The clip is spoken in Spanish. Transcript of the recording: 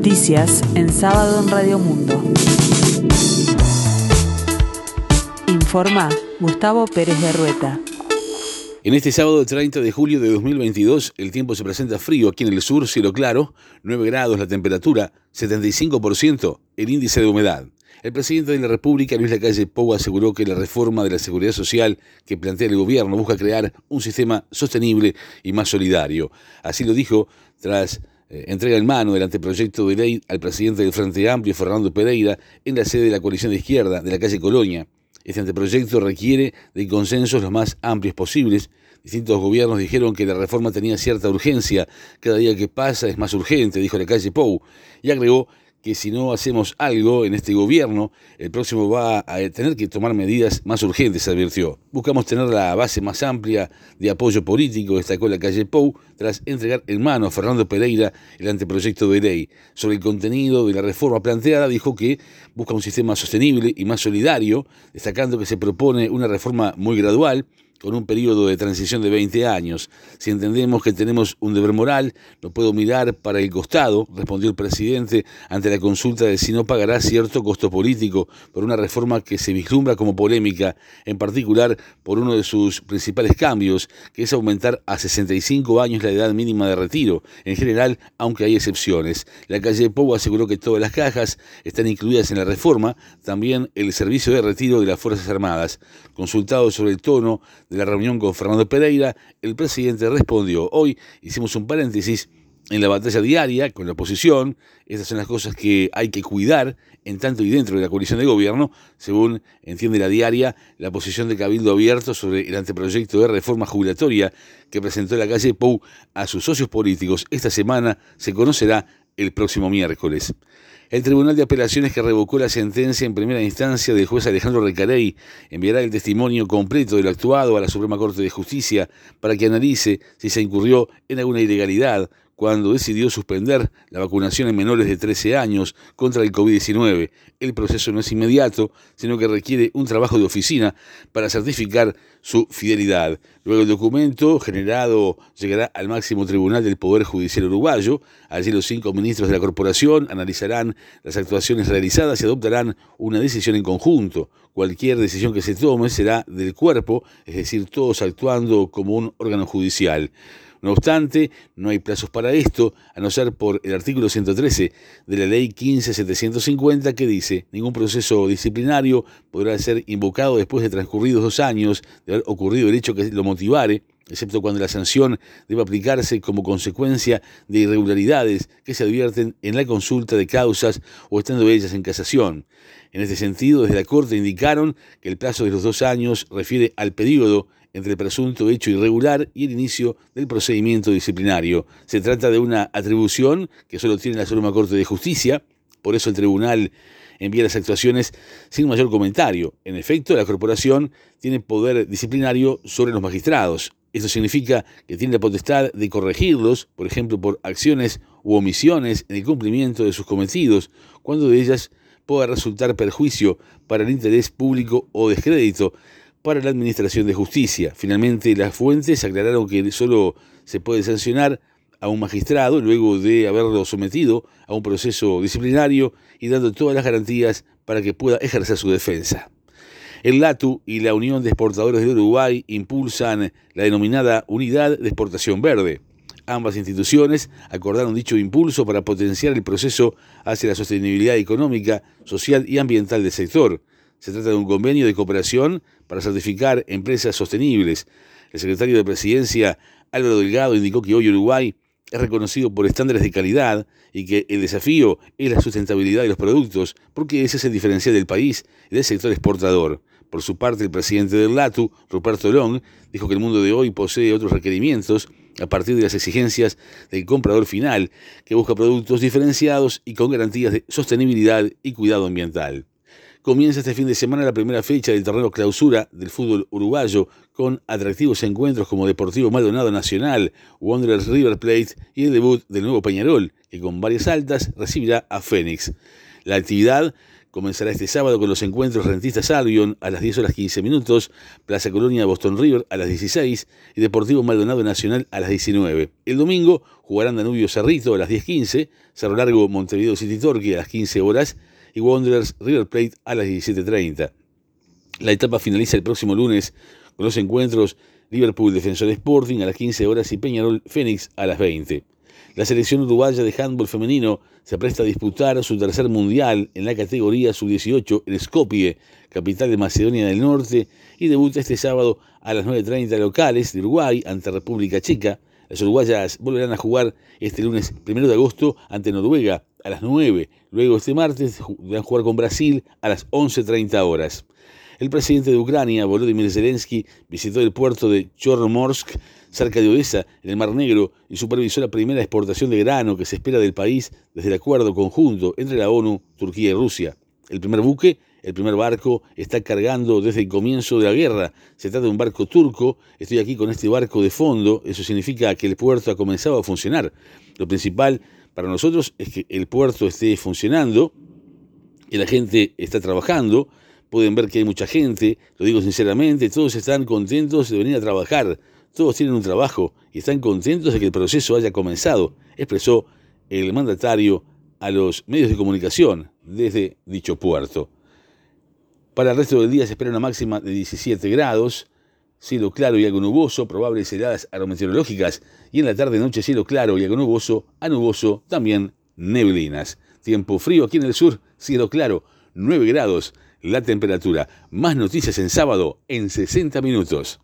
Noticias en sábado en Radio Mundo. Informa Gustavo Pérez de Rueta. En este sábado 30 de julio de 2022, el tiempo se presenta frío aquí en el sur, cielo claro, 9 grados la temperatura, 75% el índice de humedad. El presidente de la República, Luis Lacalle Pou, aseguró que la reforma de la seguridad social que plantea el gobierno busca crear un sistema sostenible y más solidario. Así lo dijo tras eh, entrega en mano del anteproyecto de ley al presidente del Frente Amplio, Fernando Pereira, en la sede de la coalición de izquierda de la calle Colonia. Este anteproyecto requiere de consensos los más amplios posibles. Distintos gobiernos dijeron que la reforma tenía cierta urgencia. Cada día que pasa es más urgente, dijo la calle Pou. Y agregó que si no hacemos algo en este gobierno, el próximo va a tener que tomar medidas más urgentes, advirtió. Buscamos tener la base más amplia de apoyo político, destacó la calle Pou, tras entregar en mano a Fernando Pereira el anteproyecto de ley. Sobre el contenido de la reforma planteada, dijo que busca un sistema sostenible y más solidario, destacando que se propone una reforma muy gradual, con un periodo de transición de 20 años. Si entendemos que tenemos un deber moral, no puedo mirar para el costado, respondió el presidente ante la consulta de si no pagará cierto costo político por una reforma que se vislumbra como polémica, en particular por uno de sus principales cambios, que es aumentar a 65 años la edad mínima de retiro, en general, aunque hay excepciones. La calle Pou aseguró que todas las cajas están incluidas en la reforma, también el servicio de retiro de las Fuerzas Armadas. Consultado sobre el tono de la reunión con Fernando Pereira, el presidente respondió, hoy hicimos un paréntesis en la batalla diaria con la oposición, estas son las cosas que hay que cuidar en tanto y dentro de la coalición de gobierno, según entiende la diaria, la posición de Cabildo Abierto sobre el anteproyecto de reforma jubilatoria que presentó la calle Pou a sus socios políticos esta semana se conocerá el próximo miércoles. El Tribunal de Apelaciones que revocó la sentencia en primera instancia del juez Alejandro Recarey enviará el testimonio completo del actuado a la Suprema Corte de Justicia para que analice si se incurrió en alguna ilegalidad cuando decidió suspender la vacunación en menores de 13 años contra el COVID-19. El proceso no es inmediato, sino que requiere un trabajo de oficina para certificar su fidelidad. Luego el documento generado llegará al máximo tribunal del Poder Judicial Uruguayo. Allí los cinco ministros de la corporación analizarán las actuaciones realizadas y adoptarán una decisión en conjunto. Cualquier decisión que se tome será del cuerpo, es decir, todos actuando como un órgano judicial. No obstante, no hay plazos para esto, a no ser por el artículo 113 de la Ley 15750 que dice, ningún proceso disciplinario podrá ser invocado después de transcurridos dos años de haber ocurrido el hecho que lo motivare, excepto cuando la sanción debe aplicarse como consecuencia de irregularidades que se advierten en la consulta de causas o estando ellas en casación. En este sentido, desde la Corte indicaron que el plazo de los dos años refiere al periodo entre el presunto hecho irregular y el inicio del procedimiento disciplinario. Se trata de una atribución que solo tiene la Suprema Corte de Justicia, por eso el tribunal envía las actuaciones sin mayor comentario. En efecto, la corporación tiene poder disciplinario sobre los magistrados. Esto significa que tiene la potestad de corregirlos, por ejemplo, por acciones u omisiones en el cumplimiento de sus cometidos, cuando de ellas pueda resultar perjuicio para el interés público o descrédito para la Administración de Justicia. Finalmente, las fuentes aclararon que solo se puede sancionar a un magistrado luego de haberlo sometido a un proceso disciplinario y dando todas las garantías para que pueda ejercer su defensa. El LATU y la Unión de Exportadores de Uruguay impulsan la denominada Unidad de Exportación Verde. Ambas instituciones acordaron dicho impulso para potenciar el proceso hacia la sostenibilidad económica, social y ambiental del sector. Se trata de un convenio de cooperación para certificar empresas sostenibles. El secretario de Presidencia, Álvaro Delgado, indicó que hoy Uruguay es reconocido por estándares de calidad y que el desafío es la sustentabilidad de los productos, porque ese es el diferencial del país y del sector exportador. Por su parte, el presidente del LATU, Ruperto Long, dijo que el mundo de hoy posee otros requerimientos a partir de las exigencias del comprador final, que busca productos diferenciados y con garantías de sostenibilidad y cuidado ambiental. Comienza este fin de semana la primera fecha del torneo clausura del fútbol uruguayo con atractivos encuentros como Deportivo Maldonado Nacional, Wanderers River Plate y el debut del nuevo Peñarol, que con varias altas recibirá a Fénix. La actividad comenzará este sábado con los encuentros Rentistas Albion a las 10 horas 15 minutos, Plaza Colonia Boston River a las 16 y Deportivo Maldonado Nacional a las 19. El domingo jugarán Danubio Cerrito a las 10.15, Cerro Largo Montevideo City Torque a las 15 horas y Wanderers River Plate a las 17.30. La etapa finaliza el próximo lunes con los encuentros Liverpool Defensor Sporting a las 15 horas y Peñarol Fénix a las 20. La selección uruguaya de handball femenino se presta a disputar su tercer mundial en la categoría sub-18 en Skopje, capital de Macedonia del Norte, y debuta este sábado a las 9.30 locales de Uruguay ante República Checa. Las uruguayas volverán a jugar este lunes 1 de agosto ante Noruega a las 9. Luego este martes van a jugar con Brasil a las 11.30 horas. El presidente de Ucrania, Volodymyr Zelensky, visitó el puerto de Chornomorsk, cerca de Odessa, en el Mar Negro, y supervisó la primera exportación de grano que se espera del país desde el acuerdo conjunto entre la ONU, Turquía y Rusia. El primer buque, el primer barco, está cargando desde el comienzo de la guerra. Se trata de un barco turco. Estoy aquí con este barco de fondo. Eso significa que el puerto ha comenzado a funcionar. Lo principal para nosotros es que el puerto esté funcionando y la gente está trabajando pueden ver que hay mucha gente, lo digo sinceramente, todos están contentos de venir a trabajar, todos tienen un trabajo y están contentos de que el proceso haya comenzado, expresó el mandatario a los medios de comunicación desde dicho puerto. Para el resto del día se espera una máxima de 17 grados, cielo claro y algo nuboso, probables heladas aerometeorológicas, y en la tarde-noche cielo claro y algo nuboso, a nuboso también neblinas. Tiempo frío aquí en el sur, cielo claro, 9 grados la temperatura. Más noticias en sábado en 60 minutos.